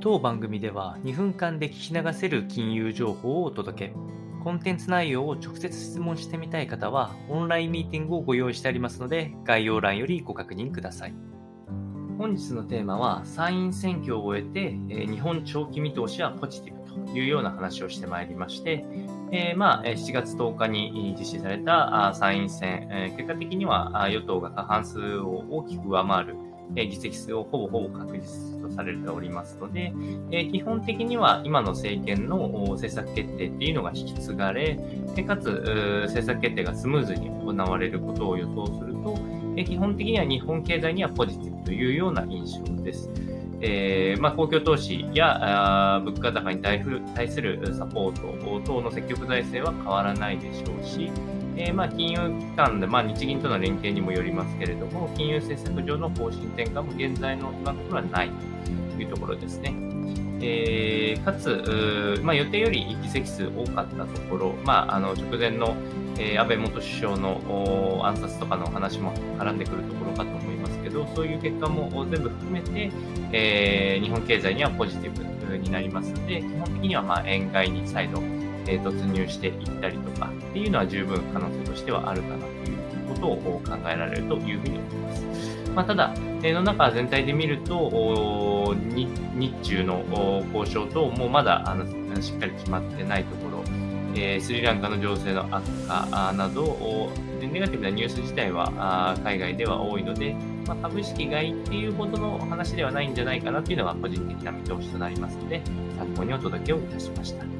当番組では2分間で聞き流せる金融情報をお届け。コンテンツ内容を直接質問してみたい方は、オンラインミーティングをご用意してありますので、概要欄よりご確認ください。本日のテーマは、参院選挙を終えて、え日本長期見通しはポジティブというような話をしてまいりまして、えー、まあ、7月10日に実施された参院選、え結果的には与党が過半数を大きく上回るえ議席数をほぼほぼ確実とされておりますので、え基本的には今の政権の政策決定っていうのが引き継がれ、かつ政策決定がスムーズに行われることを予想すると、え基本的には日本経済にはポジティブというような印象です。えーまあ、公共投資やあ物価高に対するサポート等の積極財政は変わらないでしょうし、えー、まあ金融機関で、まあ、日銀との連携にもよりますけれども、金融政策上の方針転換も現在の今のところはないというところですね。えー、かつ、まあ、予定より議席数多かったところ、まあ、あの直前の、えー、安倍元首相の暗殺とかの話も絡んでくるところかと思いますけど、そういう結果も全部含めて、えー、日本経済にはポジティブになりますので、基本的にはまあ円買いに再度え突入していったりとかっていうのは十分可能性としてはあるかなということを考えられるというふうに思います。まあ、ただ、世の中全体で見ると、日中の交渉と、もうまだあのしっかり決まってないところ、えスリランカの情勢の悪化など、ネガティブなニュース自体は海外では多いので、まあ、株式買いっていうほどの話ではないんじゃないかなというのが個人的な見通しとなりますので、参考にお届けをいたしました。